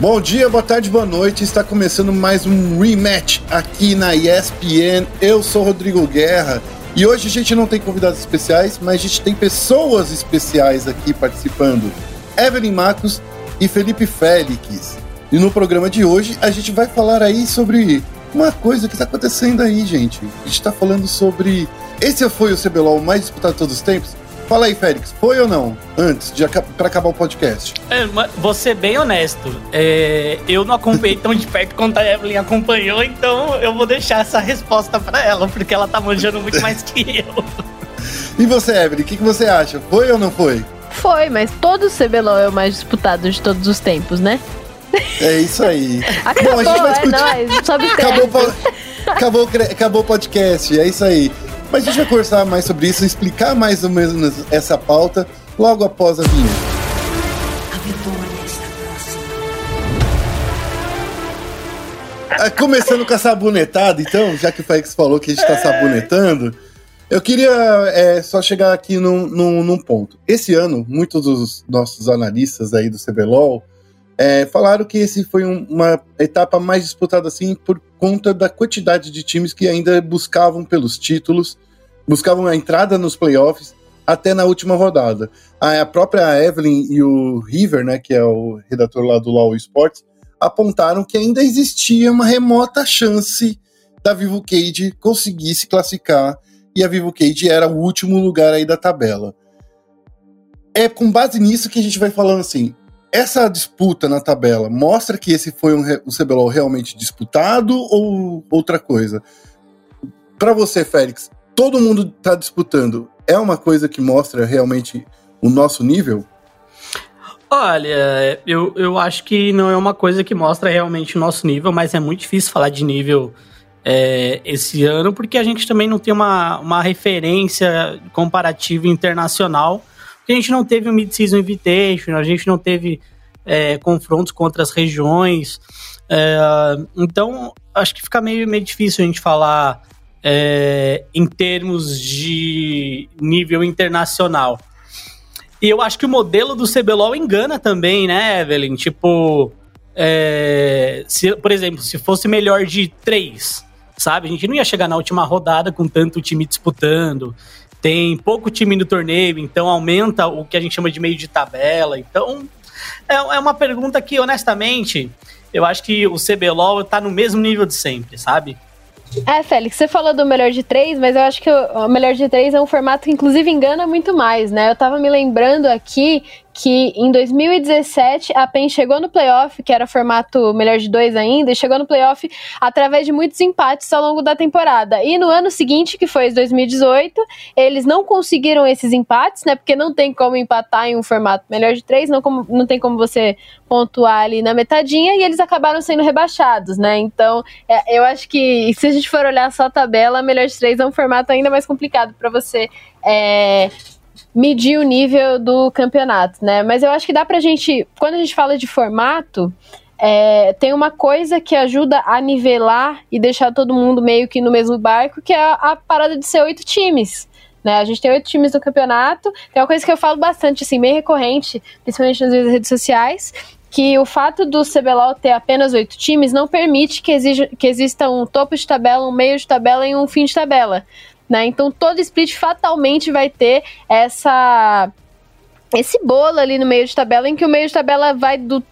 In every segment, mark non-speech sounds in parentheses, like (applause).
Bom dia, boa tarde, boa noite. Está começando mais um rematch aqui na ESPN. Eu sou Rodrigo Guerra e hoje a gente não tem convidados especiais, mas a gente tem pessoas especiais aqui participando. Evelyn Marcos e Felipe Félix. E no programa de hoje a gente vai falar aí sobre uma coisa que está acontecendo aí, gente. A gente está falando sobre. Esse foi o CBLOL mais disputado de todos os tempos? Fala aí, Félix, foi ou não? Antes de para acabar o podcast. É, vou ser bem honesto. É, eu não acompanhei tão de perto quanto a Evelyn acompanhou, então eu vou deixar essa resposta para ela, porque ela tá manjando muito mais que eu. E você, Evelyn, o que, que você acha? Foi ou não foi? Foi, mas todo o CBLOL é o mais disputado de todos os tempos, né? É isso aí. Acabou, (laughs) Bom, a gente vai discutir. é nóis, sobe acabou, acabou, acabou o podcast, é isso aí. Mas a gente vai conversar mais sobre isso, explicar mais ou menos essa pauta logo após a vinheta. Ah, começando com a sabonetada, então, já que o Félix falou que a gente está sabonetando, eu queria é, só chegar aqui num, num, num, ponto. Esse ano, muitos dos nossos analistas aí do CBLOL é, falaram que esse foi um, uma etapa mais disputada assim por conta da quantidade de times que ainda buscavam pelos títulos, buscavam a entrada nos playoffs até na última rodada. A, a própria Evelyn e o River, né, que é o redator lá do LoL Sports, apontaram que ainda existia uma remota chance da Vivo Cage conseguir se classificar e a Vivo Cage era o último lugar aí da tabela. É com base nisso que a gente vai falando assim, essa disputa na tabela mostra que esse foi um, um CBLOL realmente disputado ou outra coisa? Para você, Félix, todo mundo está disputando. É uma coisa que mostra realmente o nosso nível? Olha, eu, eu acho que não é uma coisa que mostra realmente o nosso nível, mas é muito difícil falar de nível é, esse ano, porque a gente também não tem uma, uma referência comparativa internacional a gente não teve o Mid-Season Invitation, a gente não teve é, confrontos contra as regiões. É, então, acho que fica meio, meio difícil a gente falar é, em termos de nível internacional. E eu acho que o modelo do CBLOL engana também, né, Evelyn? Tipo, é, se, por exemplo, se fosse melhor de três, sabe? A gente não ia chegar na última rodada com tanto time disputando tem pouco time no torneio, então aumenta o que a gente chama de meio de tabela. Então, é, é uma pergunta que, honestamente, eu acho que o CBLOL tá no mesmo nível de sempre, sabe? É, Félix, você falou do melhor de três, mas eu acho que o melhor de três é um formato que, inclusive, engana muito mais, né? Eu tava me lembrando aqui que em 2017 a PEN chegou no playoff, que era formato melhor de dois ainda, e chegou no playoff através de muitos empates ao longo da temporada. E no ano seguinte, que foi 2018, eles não conseguiram esses empates, né? Porque não tem como empatar em um formato melhor de três, não, como, não tem como você pontuar ali na metadinha, e eles acabaram sendo rebaixados, né? Então, é, eu acho que se a gente for olhar só a tabela, melhor de três é um formato ainda mais complicado para você. É, medir o nível do campeonato, né? Mas eu acho que dá pra gente, quando a gente fala de formato, é, tem uma coisa que ajuda a nivelar e deixar todo mundo meio que no mesmo barco, que é a, parada de ser oito times. Né? A gente tem oito times no campeonato. Tem uma coisa que eu falo bastante, assim, bem recorrente, principalmente nas redes sociais, que o fato do CBLOL ter apenas oito times não permite que, exija, que exista um topo de tabela, um meio de tabela e um fim de tabela. Né? Então todo split fatalmente vai ter essa esse bolo ali no meio de tabela em que o meio de tabela vai do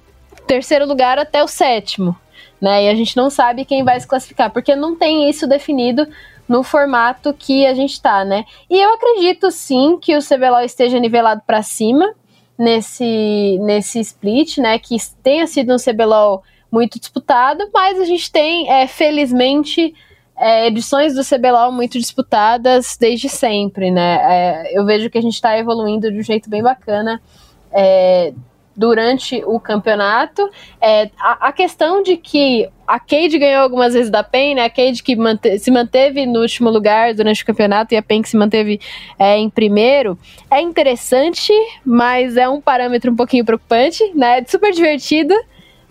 terceiro lugar até o sétimo, né? E a gente não sabe quem vai se classificar, porque não tem isso definido no formato que a gente tá, né? E eu acredito sim que o CBLOL esteja nivelado para cima nesse nesse split, né? Que tenha sido um CBLOL muito disputado, mas a gente tem, é, felizmente, é, edições do CBLOL muito disputadas desde sempre, né? É, eu vejo que a gente está evoluindo de um jeito bem bacana é, durante o campeonato. É, a, a, questão de que a Cade ganhou algumas vezes da PEN, né? A Cade que mante se manteve no último lugar durante o campeonato e a PEN que se manteve é, em primeiro, é interessante, mas é um parâmetro um pouquinho preocupante, né? Super divertido,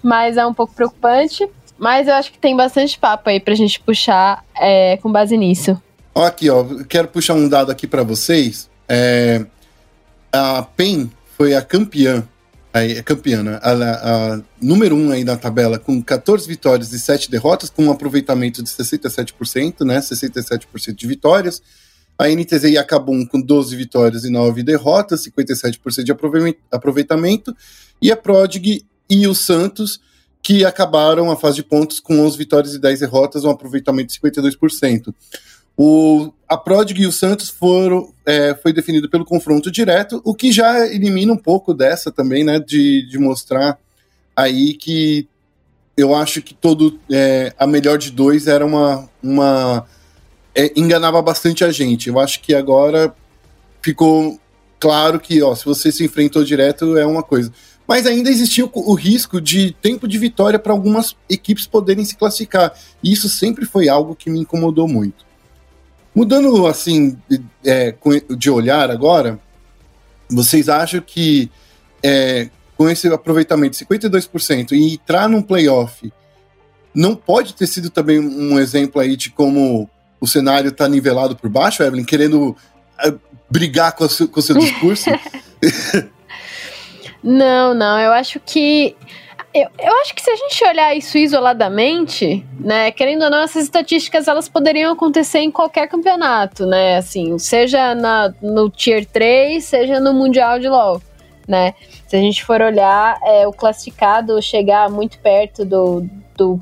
mas é um pouco preocupante. Mas eu acho que tem bastante papo aí pra gente puxar é, com base nisso. Ó, aqui, ó, quero puxar um dado aqui para vocês. É, a PEN foi a campeã Aí, é campeã, né? A, a, número 1 um aí na tabela, com 14 vitórias e 7 derrotas, com um aproveitamento de 67%, né? 67% de vitórias. A NTZ e a Kabum com 12 vitórias e 9 derrotas, 57% de aproveitamento. E a Prodig e o Santos, que acabaram a fase de pontos com 11 vitórias e 10 derrotas, um aproveitamento de 52%. O, a Prodig e o Santos foram, é, foi definido pelo confronto direto, o que já elimina um pouco dessa também, né, de, de mostrar aí que eu acho que todo é, a melhor de dois era uma, uma é, enganava bastante a gente. Eu acho que agora ficou claro que, ó, se você se enfrentou direto é uma coisa. Mas ainda existia o, o risco de tempo de vitória para algumas equipes poderem se classificar. E isso sempre foi algo que me incomodou muito. Mudando assim é, de olhar agora, vocês acham que é, com esse aproveitamento de 52% e entrar num playoff não pode ter sido também um exemplo aí de como o cenário está nivelado por baixo, Evelyn, querendo uh, brigar com, com o seu (laughs) discurso? (laughs) não, não, eu acho que. Eu, eu acho que se a gente olhar isso isoladamente, né, querendo ou não, essas estatísticas elas poderiam acontecer em qualquer campeonato, né? Assim, seja na, no Tier 3, seja no Mundial de LoL, né? Se a gente for olhar, é, o classificado chegar muito perto do, do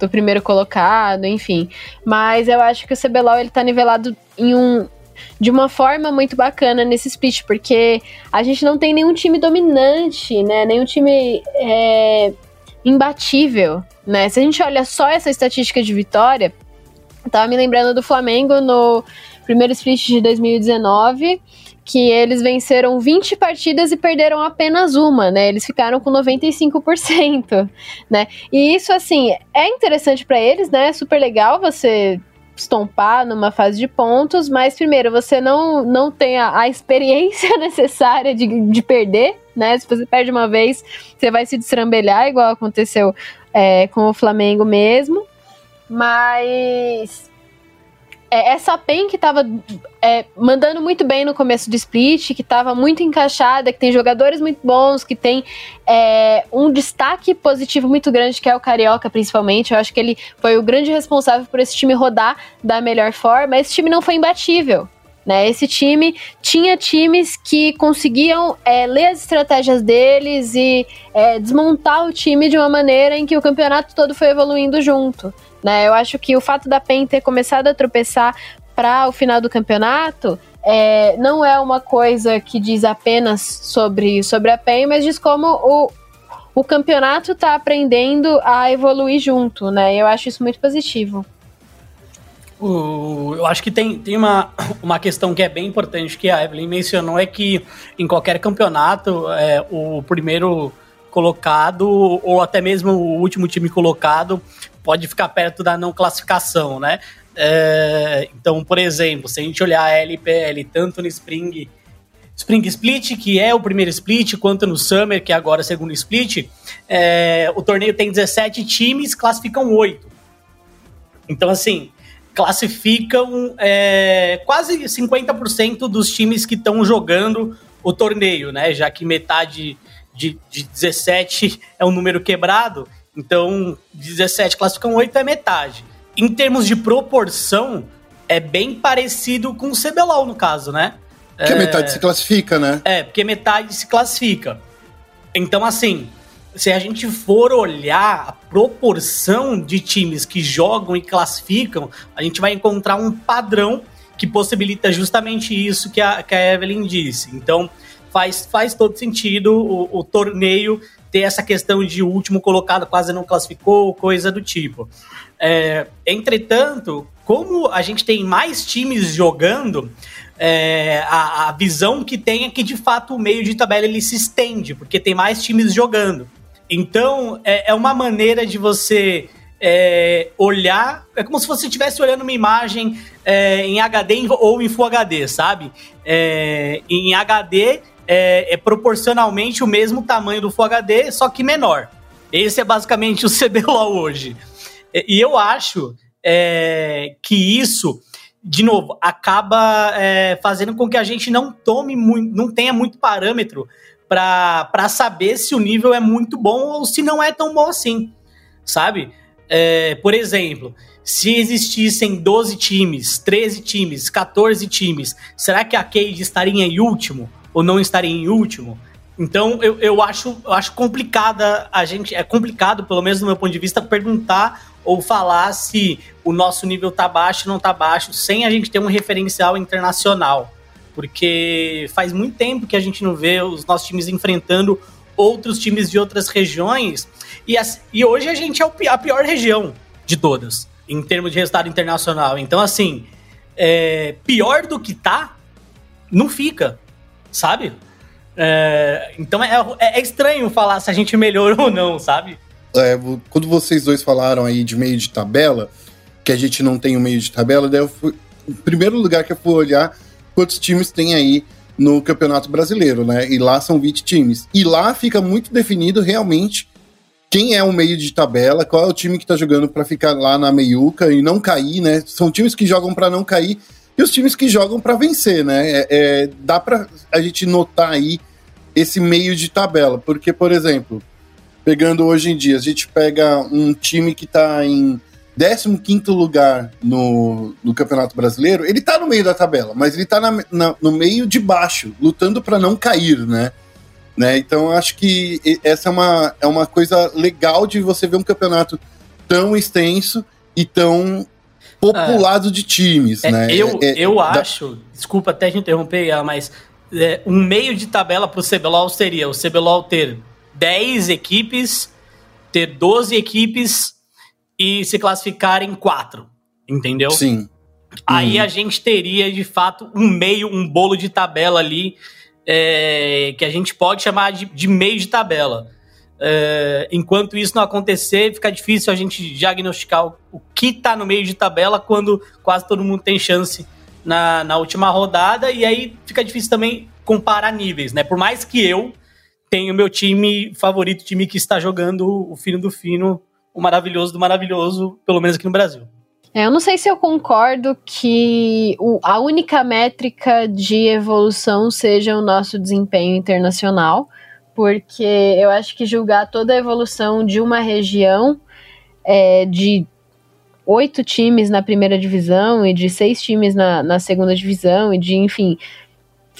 do primeiro colocado, enfim. Mas eu acho que o CBLOL ele tá nivelado em um de uma forma muito bacana nesse split, porque a gente não tem nenhum time dominante, né? Nenhum time é, imbatível, né? Se a gente olha só essa estatística de vitória, eu tava me lembrando do Flamengo no primeiro split de 2019 que eles venceram 20 partidas e perderam apenas uma, né? Eles ficaram com 95%, né? E isso assim, é interessante para eles, né? É super legal você estompar numa fase de pontos, mas primeiro, você não, não tem a, a experiência (laughs) necessária de, de perder, né? Se você perde uma vez, você vai se destrambelhar, igual aconteceu é, com o Flamengo mesmo. Mas é, essa PEN que tava é, mandando muito bem no começo do split, que tava muito encaixada, que tem jogadores muito bons, que tem é, um destaque positivo muito grande, que é o Carioca, principalmente. Eu acho que ele foi o grande responsável por esse time rodar da melhor forma. Esse time não foi imbatível. Né? Esse time tinha times que conseguiam é, ler as estratégias deles e é, desmontar o time de uma maneira em que o campeonato todo foi evoluindo junto. Né? Eu acho que o fato da PEN ter começado a tropeçar para o final do campeonato é, não é uma coisa que diz apenas sobre, sobre a PEN, mas diz como o, o campeonato está aprendendo a evoluir junto, né? Eu acho isso muito positivo. eu acho que tem, tem uma, uma questão que é bem importante que a Evelyn mencionou, é que em qualquer campeonato, é, o primeiro colocado, ou até mesmo o último time colocado, pode ficar perto da não classificação, né? É, então, por exemplo, se a gente olhar a LPL tanto no Spring, Spring Split, que é o primeiro split, quanto no Summer, que é agora o segundo split, é, o torneio tem 17 times, classificam 8. Então, assim, classificam é, quase 50% dos times que estão jogando o torneio, né? Já que metade de, de 17 é um número quebrado, então 17 classificam 8 é metade. Em termos de proporção, é bem parecido com o CBLOL no caso, né? Porque é, metade se classifica, né? É, porque metade se classifica. Então, assim, se a gente for olhar a proporção de times que jogam e classificam, a gente vai encontrar um padrão que possibilita justamente isso que a, que a Evelyn disse. Então, faz, faz todo sentido o, o torneio ter essa questão de último colocado quase não classificou, coisa do tipo. É, entretanto, como a gente tem mais times jogando, é, a, a, visão que tem é que de fato o meio de tabela ele se estende, porque tem mais times jogando. Então é, é uma maneira de você é, olhar, é como se você estivesse olhando uma imagem é, em HD ou em Full HD, sabe? É, em HD é, é proporcionalmente o mesmo tamanho do Full HD, só que menor. Esse é basicamente o (laughs) CBLOL hoje. E eu acho é, que isso, de novo, acaba é, fazendo com que a gente não tome muito, não tenha muito parâmetro para saber se o nível é muito bom ou se não é tão bom assim, sabe? É, por exemplo, se existissem 12 times, 13 times, 14 times, será que a Cade estaria em último ou não estaria em último? Então eu, eu, acho, eu acho complicada a gente, é complicado, pelo menos do meu ponto de vista, perguntar ou falar se o nosso nível tá baixo ou não tá baixo, sem a gente ter um referencial internacional porque faz muito tempo que a gente não vê os nossos times enfrentando outros times de outras regiões. E, e hoje a gente é a pior região de todas, em termos de resultado internacional. Então, assim, é, pior do que tá, não fica, sabe? É, então é, é, é, estranho falar se a gente melhorou ou não, sabe? É, quando vocês dois falaram aí de meio de tabela, que a gente não tem o um meio de tabela, daí eu fui, o primeiro lugar que eu fui olhar quantos times tem aí no Campeonato Brasileiro, né? E lá são 20 times. E lá fica muito definido realmente quem é o meio de tabela, qual é o time que tá jogando para ficar lá na meiuca e não cair, né? São times que jogam para não cair e os times que jogam para vencer, né? É, é, dá para a gente notar aí esse meio de tabela, porque, por exemplo, pegando hoje em dia, a gente pega um time que tá em 15 lugar no, no Campeonato Brasileiro, ele tá no meio da tabela, mas ele tá na, no meio de baixo, lutando para não cair, né? né? Então acho que essa é uma, é uma coisa legal de você ver um campeonato tão extenso e tão populado é, de times, é, né? Eu, é, é, eu acho, desculpa até te interromper, mas é, um meio de tabela pro CBLOL seria o CBLOL ter 10 equipes, ter 12 equipes e se classificar em quatro, entendeu? Sim. Aí hum. a gente teria, de fato, um meio, um bolo de tabela ali, é, que a gente pode chamar de, de meio de tabela. É, enquanto isso não acontecer, fica difícil a gente diagnosticar o, que está no meio de tabela quando quase todo mundo tem chance na, na última rodada, e aí fica difícil também comparar níveis, né? Por mais que eu tenha o meu time favorito, time que está jogando o fino do fino o maravilhoso do maravilhoso, pelo menos aqui no Brasil. É, eu não sei se eu concordo que o, a única métrica de evolução seja o nosso desempenho internacional, porque eu acho que julgar toda a evolução de uma região é, de oito times na primeira divisão e de seis times na, na segunda divisão e de, enfim,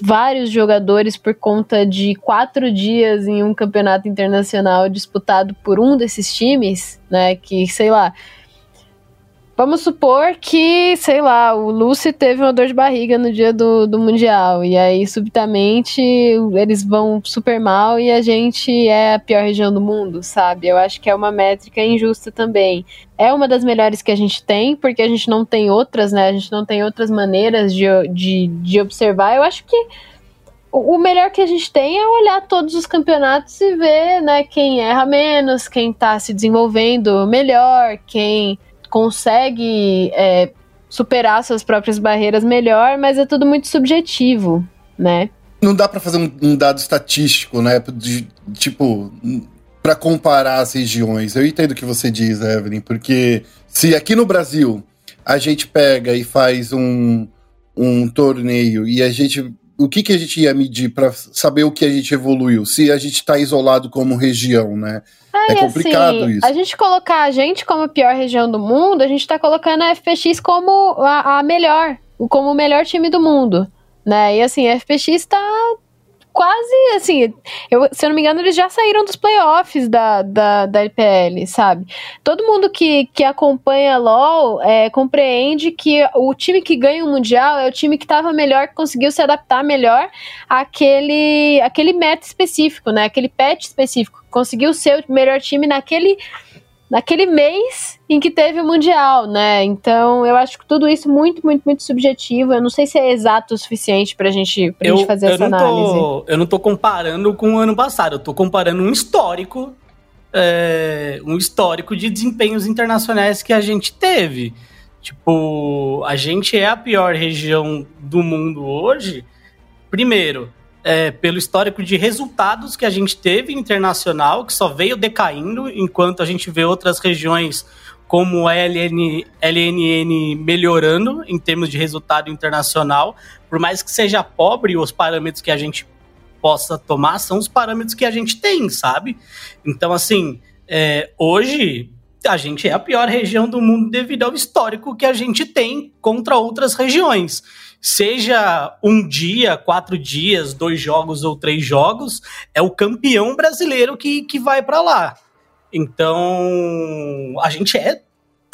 vários jogadores por conta de quatro dias em um campeonato internacional disputado por um desses times, né? Que, sei lá. Vamos supor que, sei lá, o Lucy teve uma dor de barriga no dia do, do Mundial. E aí, subitamente, eles vão super mal e a gente é a pior região do mundo, sabe? Eu acho que é uma métrica injusta também. É uma das melhores que a gente tem, porque a gente não tem outras, né? A gente não tem outras maneiras de, de, de observar. Eu acho que o melhor que a gente tem é olhar todos os campeonatos e ver, né, quem erra menos, quem tá se desenvolvendo melhor, quem consegue é, superar suas próprias barreiras melhor, mas é tudo muito subjetivo, né? Não dá para fazer um, um, dado estatístico, né? De, tipo, para comparar as regiões. Eu entendo o que você diz, Evelyn, porque se aqui no Brasil a gente pega e faz um, um torneio e a gente. O que, que a gente ia medir para saber o que a gente evoluiu? Se a gente está isolado como região, né? É, é complicado assim, isso. A gente colocar a gente como a pior região do mundo, a gente está colocando a FPX como a, a melhor, como o melhor time do mundo. Né? E assim, a FPX está quase assim, eu, se eu não me engano, eles já saíram dos playoffs da, da, da LPL, sabe? Todo mundo que, que acompanha LOL é, compreende que o time que ganha o Mundial é o time que estava melhor, que conseguiu se adaptar melhor àquele, àquele meta específico, né? Aquele patch específico. Conseguiu ser o melhor time naquele naquele mês em que teve o Mundial, né? Então, eu acho que tudo isso muito, muito, muito subjetivo. Eu não sei se é exato o suficiente pra gente, pra eu, gente fazer essa análise. Tô, eu não tô comparando com o ano passado, eu tô comparando um histórico, é, um histórico de desempenhos internacionais que a gente teve. Tipo, a gente é a pior região do mundo hoje. Primeiro, é, pelo histórico de resultados que a gente teve internacional, que só veio decaindo, enquanto a gente vê outras regiões como a LN, LNN melhorando em termos de resultado internacional, por mais que seja pobre os parâmetros que a gente possa tomar são os parâmetros que a gente tem, sabe? Então, assim, é, hoje a gente é a pior região do mundo devido ao histórico que a gente tem contra outras regiões. Seja um dia, quatro dias, dois jogos ou três jogos, é o campeão brasileiro que, que vai para lá. Então, a gente é,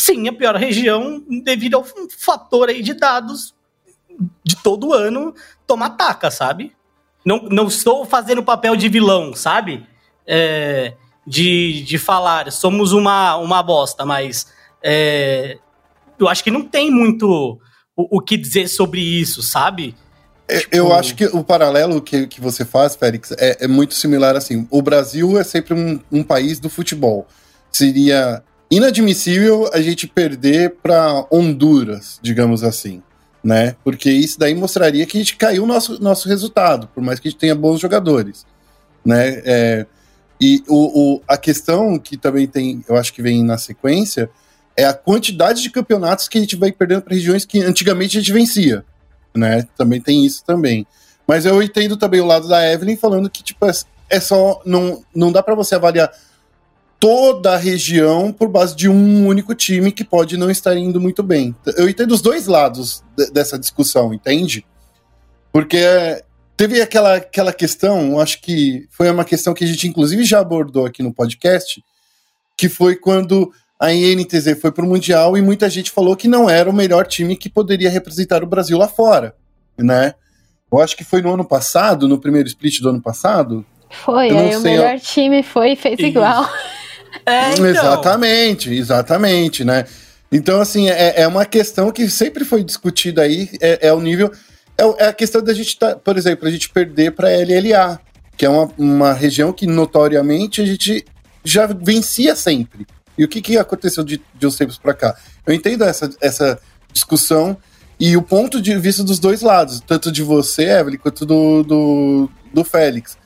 sim, a pior região devido ao fator aí de dados de todo ano tomar taca, sabe? Não, não estou fazendo papel de vilão, sabe? É, de, de falar, somos uma, uma bosta, mas é, eu acho que não tem muito o, o que dizer sobre isso, sabe? É, tipo... Eu acho que o paralelo que, que você faz, Félix, é, é muito similar assim. O Brasil é sempre um, um país do futebol. Seria inadmissível a gente perder para Honduras, digamos assim, né? Porque isso daí mostraria que a gente caiu o nosso, nosso resultado, por mais que a gente tenha bons jogadores, né? É, e o, o, a questão que também tem, eu acho que vem na sequência, é a quantidade de campeonatos que a gente vai perdendo para regiões que antigamente a gente vencia, né? Também tem isso também. Mas eu entendo também o lado da Evelyn falando que tipo é, é só não não dá para você avaliar toda a região por base de um único time que pode não estar indo muito bem. Eu entendo os dois lados dessa discussão, entende? Porque Teve aquela, aquela questão, acho que foi uma questão que a gente inclusive já abordou aqui no podcast, que foi quando a INTZ foi para o Mundial e muita gente falou que não era o melhor time que poderia representar o Brasil lá fora, né? Eu acho que foi no ano passado, no primeiro split do ano passado. Foi, aí o melhor time foi e fez Isso. igual. É, (laughs) então. Exatamente, exatamente, né? Então, assim, é, é uma questão que sempre foi discutida aí, é, é o nível é, é a questão da gente, tá, por exemplo, a gente perder para LLA, que é uma, uma região que notoriamente a gente já vencia sempre. E o que, que aconteceu de, de uns tempos para cá? Eu entendo essa, essa discussão e o ponto de vista dos dois lados, tanto de você, Evelyn, quanto do, do, do Félix.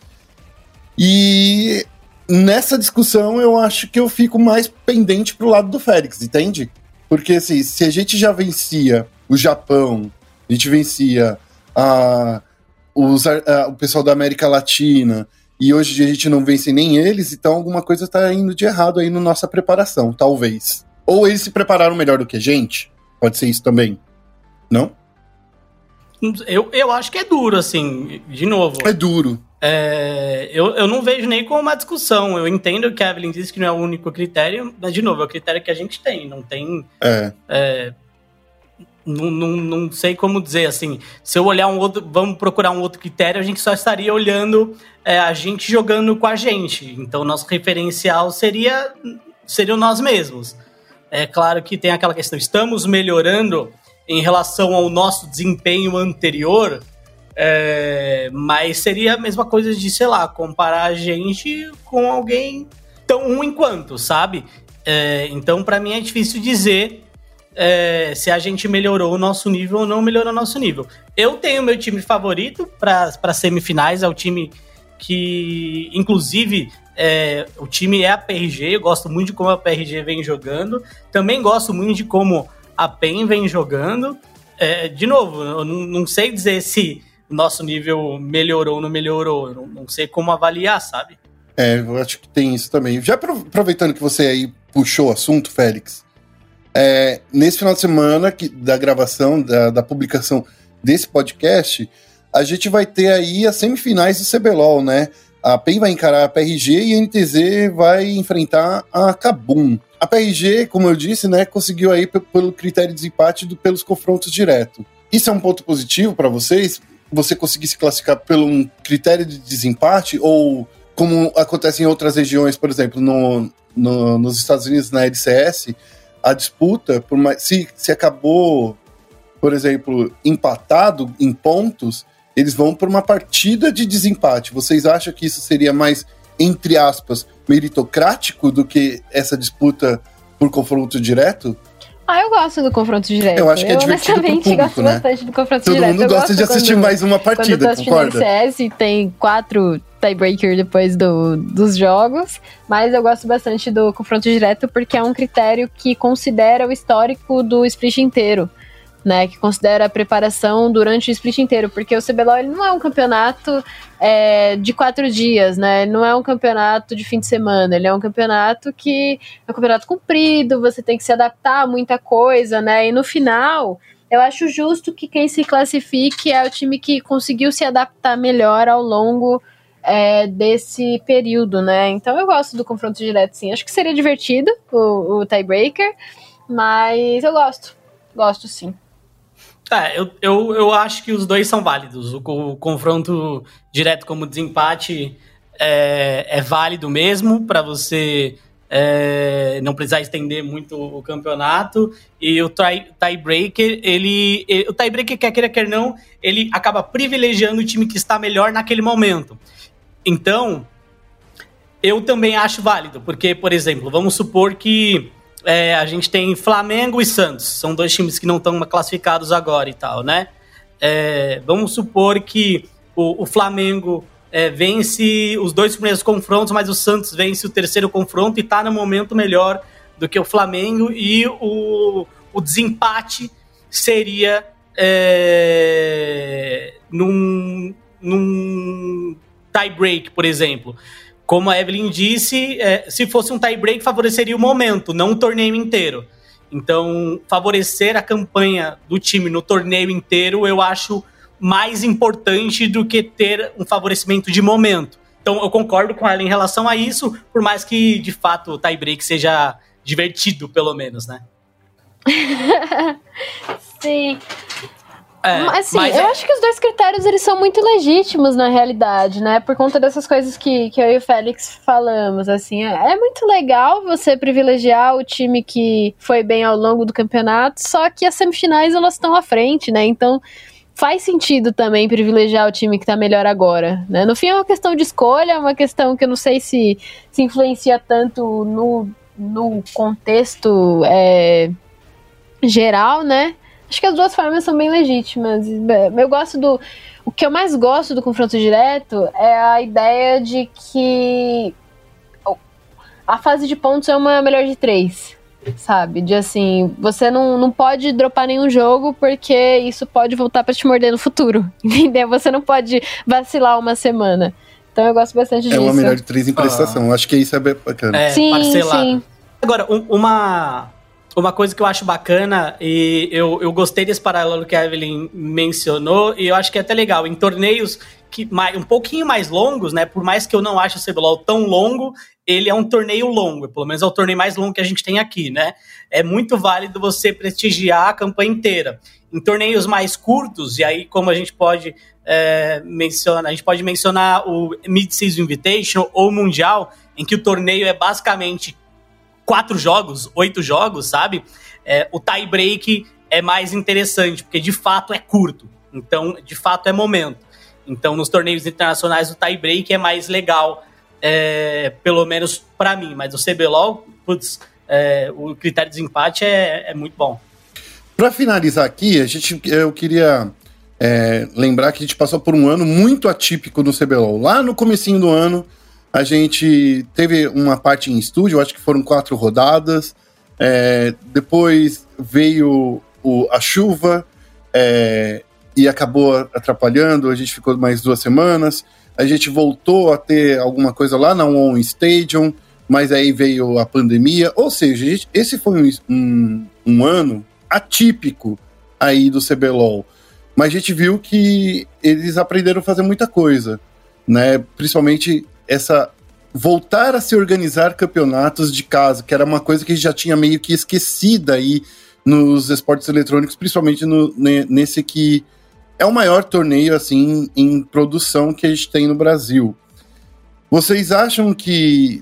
E nessa discussão eu acho que eu fico mais pendente pro lado do Félix, entende? Porque assim, se a gente já vencia o Japão, a gente vencia a, os, a, o pessoal da América Latina e hoje a gente não vence nem eles, então alguma coisa está indo de errado aí na nossa preparação, talvez. Ou eles se prepararam melhor do que a gente? Pode ser isso também. Não? Eu, eu acho que é duro, assim, de novo. É duro. É, eu, eu não vejo nem como uma discussão. Eu entendo que a Evelyn disse que não é o único critério, mas, de novo, é o critério que a gente tem. Não tem. É. É, não, não, não sei como dizer assim. Se eu olhar um outro, vamos procurar um outro critério, a gente só estaria olhando é, a gente jogando com a gente. Então, nosso referencial seria seriam nós mesmos. É claro que tem aquela questão, estamos melhorando em relação ao nosso desempenho anterior, é, mas seria a mesma coisa de, sei lá, comparar a gente com alguém tão ruim quanto, sabe? É, então, para mim é difícil dizer é, se a gente melhorou o nosso nível ou não melhorou o nosso nível. Eu tenho meu time favorito para semifinais, é o time que, inclusive, é, o time é a PRG, eu gosto muito de como a PRG vem jogando, também gosto muito de como a PEN vem jogando. É, de novo, eu não, sei dizer se o nosso nível melhorou ou não melhorou, eu não, não sei como avaliar, sabe? É, eu acho que tem isso também. Já aproveitando que você aí puxou o assunto, Félix, é, nesse final de semana que, da gravação, da, da, publicação desse podcast, a gente vai ter aí as semifinais do CBLOL, né? A PEN vai encarar a PRG e a NTZ vai enfrentar a Kabum. A PRG, como eu disse, né, conseguiu aí pelo critério de desempate do, pelos confrontos direto. Isso é um ponto positivo para vocês? Você conseguir se classificar pelo um critério de desempate ou como acontece em outras regiões, por exemplo, no, no, nos Estados Unidos na LCS, a disputa, por mais, se, se acabou, por exemplo, empatado em pontos, eles vão por uma partida de desempate. Vocês acham que isso seria mais, entre aspas, meritocrático do que essa disputa por confronto direto? Ah, eu gosto do confronto direto. Eu acho que é eu, divertido pro público, gosto né? bastante do confronto Todo direto. Todo mundo gosta de assistir quando, mais uma partida, quando eu concorda? CS e tem quatro tiebreaker depois do, dos jogos, mas eu gosto bastante do confronto direto porque é um critério que considera o histórico do split inteiro. né, que considera a preparação durante o split inteiro, porque o CBLOL ele não é um campeonato é, de quatro dias, né, ele não é um campeonato de fim de semana, ele é um campeonato que é um campeonato comprido, você tem que se adaptar a muita coisa, né, e no final eu acho justo que quem se classifique é o time que conseguiu se adaptar melhor ao longo é, desse período, né? Então eu gosto do confronto direto, sim. Acho que seria divertido o, o tiebreaker, mas eu gosto. Gosto sim. É, eu, eu, eu acho que os dois são válidos. O, o confronto direto como desempate é, é válido mesmo para você é, não precisar estender muito o campeonato. E o tiebreaker, ele, ele, o tiebreaker, quer queira, quer não, ele acaba privilegiando o time que está melhor naquele momento. Então, eu também acho válido, porque, por exemplo, vamos supor que é, a gente tem Flamengo e Santos, são dois times que não estão classificados agora e tal, né? É, vamos supor que o, o Flamengo é, vence os dois primeiros confrontos, mas o Santos vence o terceiro confronto e está no momento melhor do que o Flamengo, e o, o desempate seria é, num, num tie break, por exemplo. Como a Evelyn disse, é, se fosse um tie-break, favoreceria o momento, não o torneio inteiro. Então, favorecer a campanha do time no torneio inteiro, eu acho mais importante do que ter um favorecimento de momento. Então, eu concordo com ela em relação a isso, por mais que, de fato, o tie-break seja divertido, pelo menos, né? (laughs) Sim. É, mas, assim, mas eu é... acho que os dois critérios eles são muito legítimos na realidade, né? Por conta dessas coisas que, que eu e o Félix falamos, assim. É, é muito legal você privilegiar o time que foi bem ao longo do campeonato, só que as semifinais elas estão à frente, né? Então faz sentido também privilegiar o time que tá melhor agora, né? No fim é uma questão de escolha, é uma questão que eu não sei se, se influencia tanto no, no contexto é, geral, né? Acho que as duas formas são bem legítimas. Eu gosto do. O que eu mais gosto do confronto direto é a ideia de que a fase de pontos é uma melhor de três. Sabe? De assim, você não, não pode dropar nenhum jogo porque isso pode voltar para te morder no futuro. (laughs) Entendeu? Você não pode vacilar uma semana. Então eu gosto bastante disso. É uma melhor de três em prestação. Ah. Acho que isso é bacana. É, sim, parcelado. sim. Agora, um, uma uma coisa que eu acho bacana, e eu, eu gostei desse paralelo que a Evelyn mencionou, e eu acho que é até legal, em torneios que mais, um pouquinho mais longos, né? Por mais que eu não ache o CBLOL tão longo, ele é um torneio longo, pelo menos é o torneio mais longo que a gente tem aqui, né? É muito válido você prestigiar a campanha inteira. Em torneios mais curtos, e aí como a gente pode é, mencionar, a gente pode mencionar o Mid-Season Invitation ou o Mundial, em que o torneio é basicamente quatro jogos, oito jogos, sabe? É, o tie break é mais interessante, porque de fato é curto. Então, de fato, é momento. Então, nos torneios internacionais, o tie break é mais legal, é, pelo menos para mim. Mas o CBLOL, putz, é, o critério de desempate é, é muito bom. Para finalizar aqui, a gente, eu queria é, lembrar que a gente passou por um ano muito atípico no CBLOL. Lá no comecinho do ano, a gente teve uma parte em estúdio, acho que foram quatro rodadas. É, depois veio o, a chuva é, e acabou atrapalhando. A gente ficou mais duas semanas. A gente voltou a ter alguma coisa lá na On Stadium, mas aí veio a pandemia. Ou seja, gente, esse foi um, um, um ano atípico aí do CBLOL. Mas a gente viu que eles aprenderam a fazer muita coisa, né? Principalmente essa voltar a se organizar campeonatos de casa, que era uma coisa que já tinha meio que esquecida aí nos esportes eletrônicos, principalmente no, nesse que é o maior torneio assim em produção que a gente tem no Brasil. Vocês acham que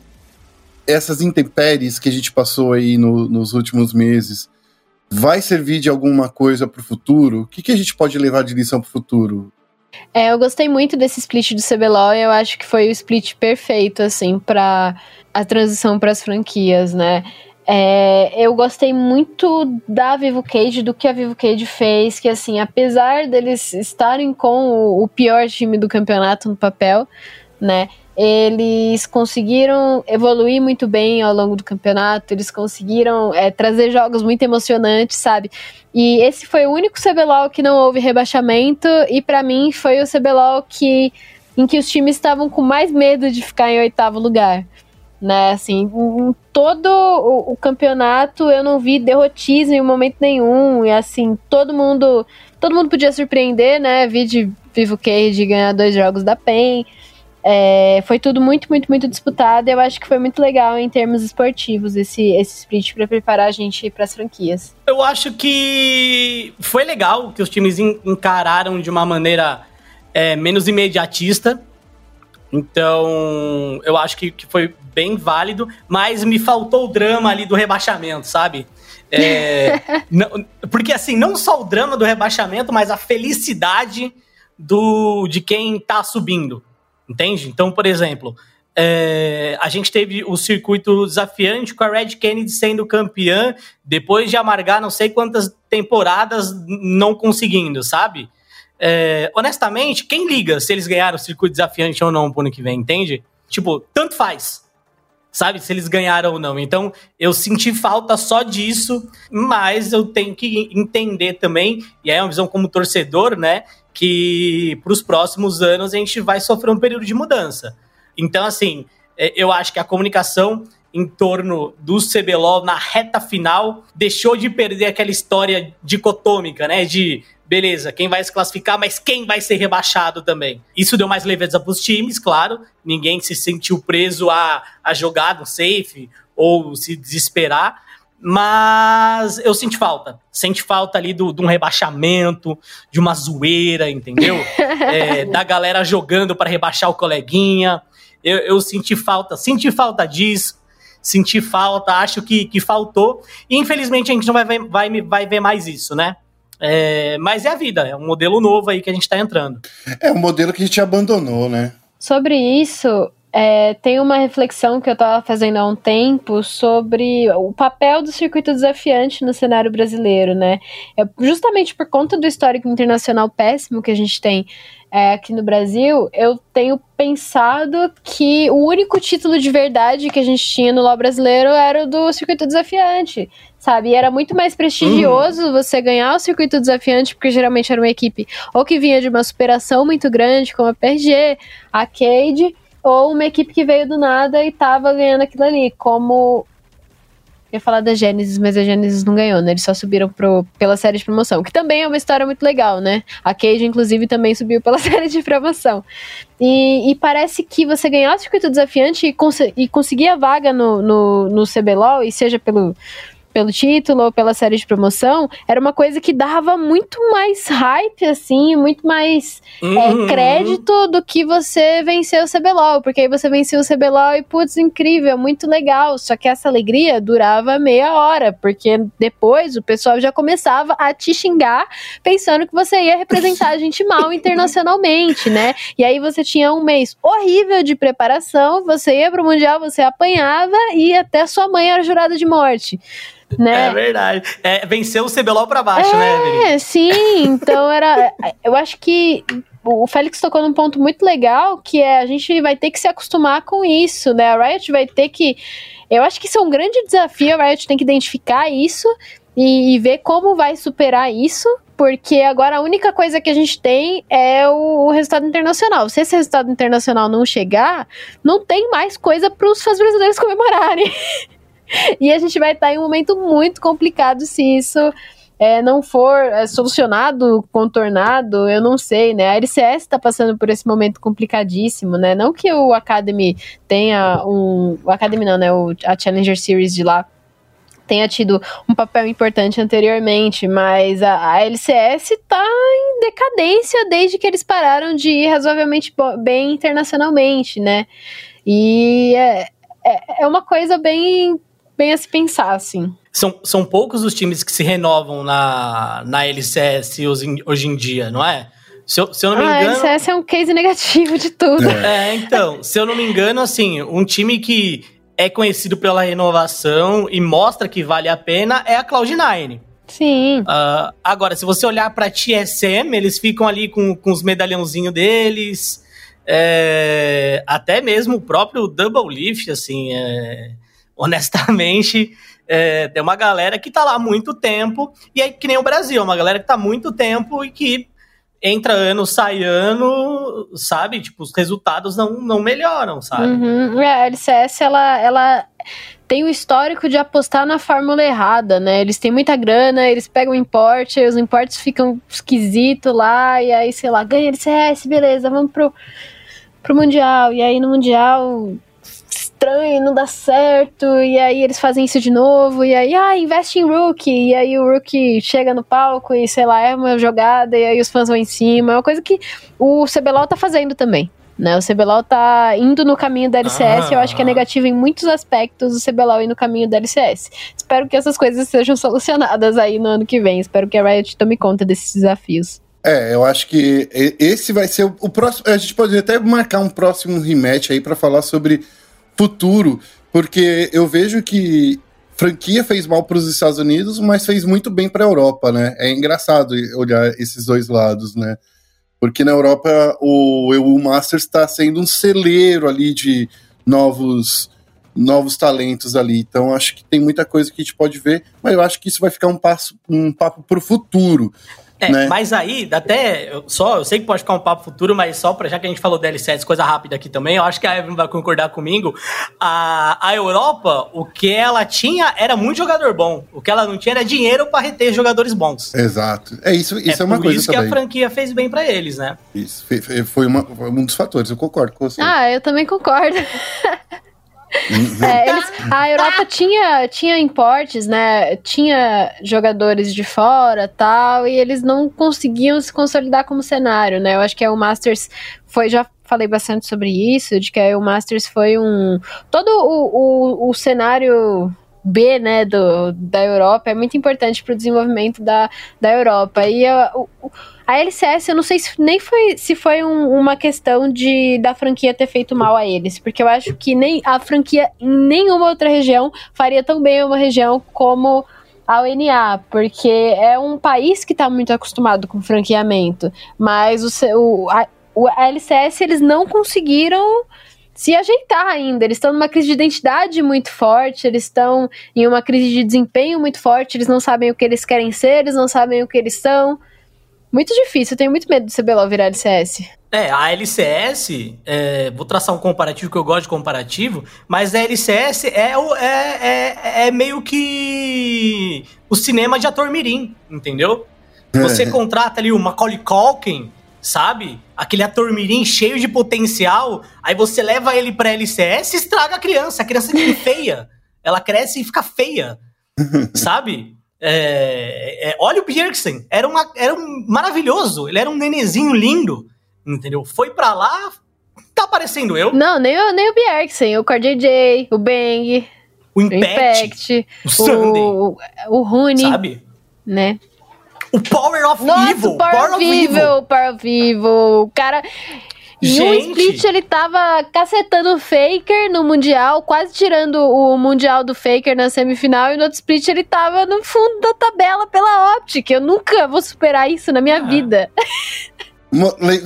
essas intempéries que a gente passou aí no, nos últimos meses vai servir de alguma coisa para o futuro? O que, que a gente pode levar de lição para o futuro? É, eu gostei muito desse split do CBLOL e eu acho que foi o split perfeito, assim, para a transição para as franquias, né? É, eu gostei muito da Vivo Cage, do que a Vivo Cage fez, que assim, apesar deles estarem com o, o pior time do campeonato no papel, né? Eles conseguiram evoluir muito bem ao longo do campeonato, eles conseguiram é, trazer jogos muito emocionantes, sabe? E esse foi o único CBLOL que não houve rebaixamento, e para mim foi o CBLOL que, em que os times estavam com mais medo de ficar em oitavo lugar. Né, assim, em todo o, o campeonato eu não vi derrotismo em momento nenhum, e assim, todo mundo todo mundo podia surpreender, né? Vi de Vivo Cage ganhar dois jogos da PEN, é, foi tudo muito, muito, muito disputado. E eu acho que foi muito legal em termos esportivos esse, esse split para preparar a gente para as franquias. Eu acho que foi legal que os times encararam de uma maneira é, menos imediatista. Então, eu acho que, que foi bem válido, mas me faltou o drama ali do rebaixamento, sabe? É, (laughs) não, porque assim, não só o drama do rebaixamento, mas a felicidade do de quem tá subindo. Entende? Então, por exemplo, é, a gente teve o circuito desafiante com a Red Kennedy sendo campeã, depois de amargar não sei quantas temporadas não conseguindo, sabe? É, honestamente, quem liga se eles ganharam o circuito desafiante ou não pro ano que vem, entende? Tipo, tanto faz. Sabe, se eles ganharam ou não. Então, eu senti falta só disso, mas eu tenho que entender também, e é uma visão como torcedor, né? Que para os próximos anos a gente vai sofrer um período de mudança. Então, assim, é, eu acho que a comunicação em torno do CBLOL na reta final deixou de perder aquela história dicotômica, né? De beleza, quem vai se classificar, mas quem vai ser rebaixado também. Isso deu mais leveza para os times, claro. Ninguém se sentiu preso a, a jogar no safe ou se desesperar. Mas eu senti falta. Senti falta ali do, de um rebaixamento, de uma zoeira, entendeu? (laughs) é, da galera jogando para rebaixar o coleguinha. Eu, eu, senti falta, senti falta disso. Senti falta, acho que, que faltou. E infelizmente a gente não vai ver, vai, vai ver mais isso, né? É, mas é a vida, é um modelo novo aí que a gente está entrando. É um modelo que a gente abandonou, né? Sobre isso, é, tem uma reflexão que eu estava fazendo há um tempo sobre o papel do circuito desafiante no cenário brasileiro, né? É, justamente por conta do histórico internacional péssimo que a gente tem é, aqui no Brasil, eu tenho pensado que o único título de verdade que a gente tinha no LoL brasileiro era o do circuito desafiante, sabe? E era muito mais prestigioso uhum. você ganhar o circuito desafiante, porque geralmente era uma equipe ou que vinha de uma superação muito grande, como a PRG, a Cade ou uma equipe que veio do nada e tava ganhando aquilo ali, como eu ia falar da Gênesis, mas a Gênesis não ganhou, né? Eles só subiram pro, pela série de promoção, que também é uma história muito legal, né? A Cage, inclusive, também subiu pela (laughs) série de promoção. E, e parece que você ganhar o circuito desafiante e, cons e conseguir a vaga no, no, no CBLOL, e seja pelo pelo título ou pela série de promoção, era uma coisa que dava muito mais hype, assim, muito mais é, uhum. é, crédito do que você vencer o CBLOL, porque aí você venceu o CBLOL e, putz, incrível, muito legal. Só que essa alegria durava meia hora, porque depois o pessoal já começava a te xingar pensando que você ia representar a (laughs) gente mal internacionalmente, né? E aí você tinha um mês horrível de preparação, você ia pro Mundial, você apanhava e até sua mãe era jurada de morte. (laughs) Né? É verdade. É, venceu o CBLOL pra baixo, é, né, É, sim. Então era. (laughs) Eu acho que o Félix tocou num ponto muito legal, que é a gente vai ter que se acostumar com isso, né? A Riot vai ter que. Eu acho que isso é um grande desafio, a Riot tem que identificar isso e, e ver como vai superar isso, porque agora a única coisa que a gente tem é o, o, resultado internacional. Se esse resultado internacional não chegar, não tem mais coisa para os fãs brasileiros comemorarem. (laughs) e a gente vai estar em um momento muito complicado se isso é, não for é, solucionado, contornado, eu não sei, né? A LCS está passando por esse momento complicadíssimo, né? Não que o Academy tenha um. O Academy não, né? O, a Challenger Series de lá tenha tido um papel importante anteriormente, mas a, a LCS está em decadência desde que eles pararam de ir razoavelmente bem internacionalmente, né? E é, é, é uma coisa bem bem a se pensar, assim. São, são poucos os times que se renovam na, na LCS hoje, hoje em dia, não é? Se eu, se eu não me ah, engano. A LCS é um case negativo de tudo. É. é, então, se eu não me engano, assim, um time que é conhecido pela renovação e mostra que vale a pena é a Cloud9. Sim. Uh, agora, se você olhar pra TSM, eles ficam ali com, com os medalhãozinhos deles. é, até mesmo o próprio Double Lift, assim, é, honestamente, (laughs) é, tem uma galera que tá lá há muito tempo, e é que nem o Brasil, uma galera que tá há muito tempo e que entra ano, sai ano, sabe? Tipo, os resultados não, não melhoram, sabe? Uhum. É, a LCS, ela, ela tem o histórico de apostar na fórmula errada, né? Eles têm muita grana, eles pegam importe, os importes ficam esquisitos lá, e aí, sei lá, ganha LCS, beleza, vamos pro, pro Mundial. E aí no Mundial estranho, não dá certo, e aí eles fazem isso de novo, e aí, ah, investe em Rookie, e aí o Rookie chega no palco e, sei lá, é uma jogada, e aí os fãs vão em cima, é uma coisa que o CBLOL tá fazendo também. Né, o CBLOL tá indo no caminho da LCS, ah. eu acho que é negativo em muitos aspectos o CBLOL ir no caminho da LCS. Espero que essas coisas sejam solucionadas aí no ano que vem. Espero que a Riot tome conta desses desafios. É, eu acho que esse vai ser o, o próximo. A gente pode até marcar um próximo rematch aí para falar sobre futuro, porque eu vejo que franquia fez mal para os Estados Unidos, mas fez muito bem para a Europa, né? É engraçado olhar esses dois lados, né? Porque na Europa o EU Masters está sendo um celeiro ali de novos novos talentos ali. Então acho que tem muita coisa que a gente pode ver, mas eu acho que isso vai ficar um passo um papo para o futuro. É, né? mas aí, até só, eu sei que pode ficar um papo futuro, mas só para já que a gente falou da L7, coisa rápida aqui também, eu acho que a Evelyn vai concordar comigo. A, a Europa, o que ela tinha era muito jogador bom. O que ela não tinha era dinheiro para reter jogadores bons. Exato. É isso, isso é, é uma coisa. Isso que a franquia fez bem para eles, né? Isso foi, uma, foi um dos fatores, eu concordo com você. Ah, eu também concordo. (laughs) É, eles, a Europa tinha, tinha importes, né? Tinha jogadores de fora tal, e eles não conseguiam se consolidar como cenário, né? Eu acho que é o Masters foi, já falei bastante sobre isso, de que o Masters foi um. Todo o, o, o cenário B, né, do, da Europa é muito importante para o desenvolvimento da, da Europa. E a, a LCS, eu não sei se nem foi se foi um, uma questão de da franquia ter feito mal a eles, porque eu acho que nem a franquia em nenhuma outra região faria tão bem uma região como a ONA, porque é um país que está muito acostumado com franqueamento, mas o, o, a, a LCS eles não conseguiram se ajeitar ainda. Eles estão numa crise de identidade muito forte, eles estão em uma crise de desempenho muito forte, eles não sabem o que eles querem ser, eles não sabem o que eles são. Muito difícil, eu tenho muito medo de CBLOL virar LCS. É, a LCS, é, vou traçar um comparativo que eu gosto de comparativo, mas a LCS é, é, é, é meio que o cinema de ator mirim, entendeu? Você contrata ali o Macaulay Culkin, sabe? Aquele ator mirim cheio de potencial, aí você leva ele pra LCS e estraga a criança. A criança fica (laughs) feia. Ela cresce e fica feia, (laughs) sabe? É, é, olha o Bjergsen, era, uma, era um maravilhoso, ele era um nenezinho lindo, entendeu? Foi pra lá, tá aparecendo eu. Não, nem o, nem o Bjergsen, o CorJJ, o Bang, o Impact, o, Impact, o Sunday, o, o Rune, sabe? Né? O Power of Nossa, Evil. Power, Power of Evil. Power of Evil. O cara. Gente. O Split, ele tava cacetando o Faker no Mundial, quase tirando o Mundial do Faker na semifinal, e no outro Split ele tava no fundo da tabela pela Optic. Eu nunca vou superar isso na minha ah. vida. (laughs)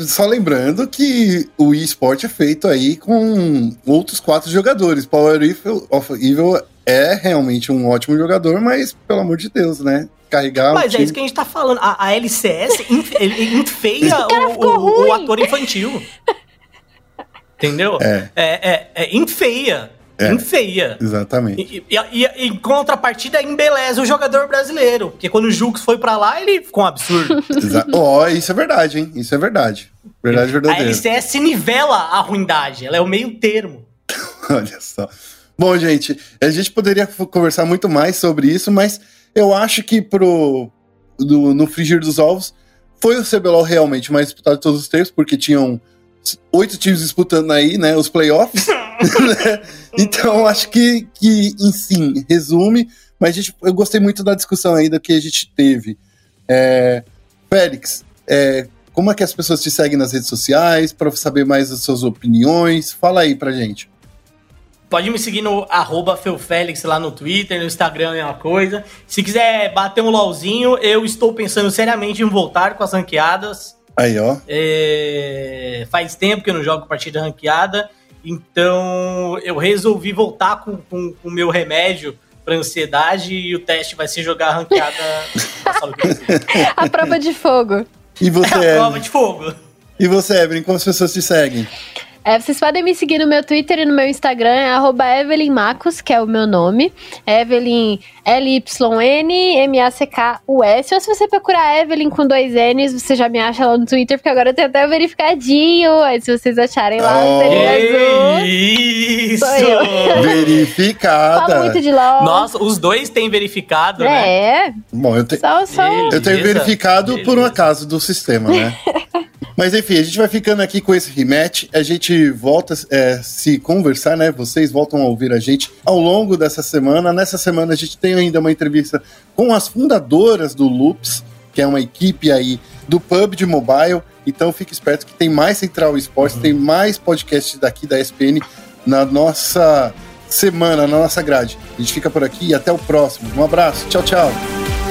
Só lembrando que o eSport é feito aí com outros quatro jogadores. Power of Evil é realmente um ótimo jogador, mas pelo amor de Deus, né? carregar. Mas é isso que a gente tá falando. A, a LCS (laughs) enfeia o, o, o, ator infantil. (laughs) Entendeu? É. É, é, é enfeia. É, enfeia. Exatamente. E, e, e, em contrapartida, embeleza o jogador brasileiro. Porque quando o Jux foi para lá, ele ficou um absurdo. (laughs) Ó, oh, isso é verdade, hein? Isso é verdade. Verdade verdadeira. A LCS nivela a ruindade. Ela é o meio termo. (laughs) Olha só. Bom, gente, a gente poderia conversar muito mais sobre isso, mas eu acho que pro, do, no frigir dos ovos foi o CBLOL realmente mais disputado de todos os tempos, porque tinham oito times disputando aí, né, os playoffs. (laughs) né? Então, acho que, que, em sim, resume, mas gente, eu gostei muito da discussão ainda que a gente teve. É, Félix, é, como é que as pessoas te seguem nas redes sociais para saber mais as suas opiniões? Fala aí pra gente. Pode me seguir no arroba Feufélix lá no Twitter, no Instagram é uma coisa. Se quiser bater um LOLzinho, eu estou pensando seriamente em voltar com as ranqueadas. Aí, ó. É, faz tempo que eu não jogo partida ranqueada, então eu resolvi voltar com o meu remédio para ansiedade e o teste vai ser jogar ranqueada (laughs) A prova de fogo. E você, é a prova de fogo. E você, Evelyn, como as pessoas te seguem? É, vocês podem me seguir no meu Twitter e no meu Instagram, é Evelyn Macos, que é o meu nome. Evelyn L-Y-N-M-A-C-K-U-S. Ou se você procurar Evelyn com dois N's, você já me acha lá no Twitter, porque agora eu tenho até verificadinho. Aí se vocês acharem lá, oh, Isso! (laughs) Verificada. Fala muito de LOL. Nossa, os dois têm verificado, é. né? É. Bom, eu, te... só, só... eu tenho verificado Beleza. por um acaso do sistema, né? (laughs) Mas enfim, a gente vai ficando aqui com esse rematch. A gente volta é, se conversar, né? Vocês voltam a ouvir a gente ao longo dessa semana. Nessa semana a gente tem ainda uma entrevista com as fundadoras do Loops, que é uma equipe aí do PUBG Mobile. Então fique esperto que tem mais Central Esportes, uhum. tem mais podcasts daqui da SPN na nossa semana, na nossa grade. A gente fica por aqui e até o próximo. Um abraço. Tchau, tchau.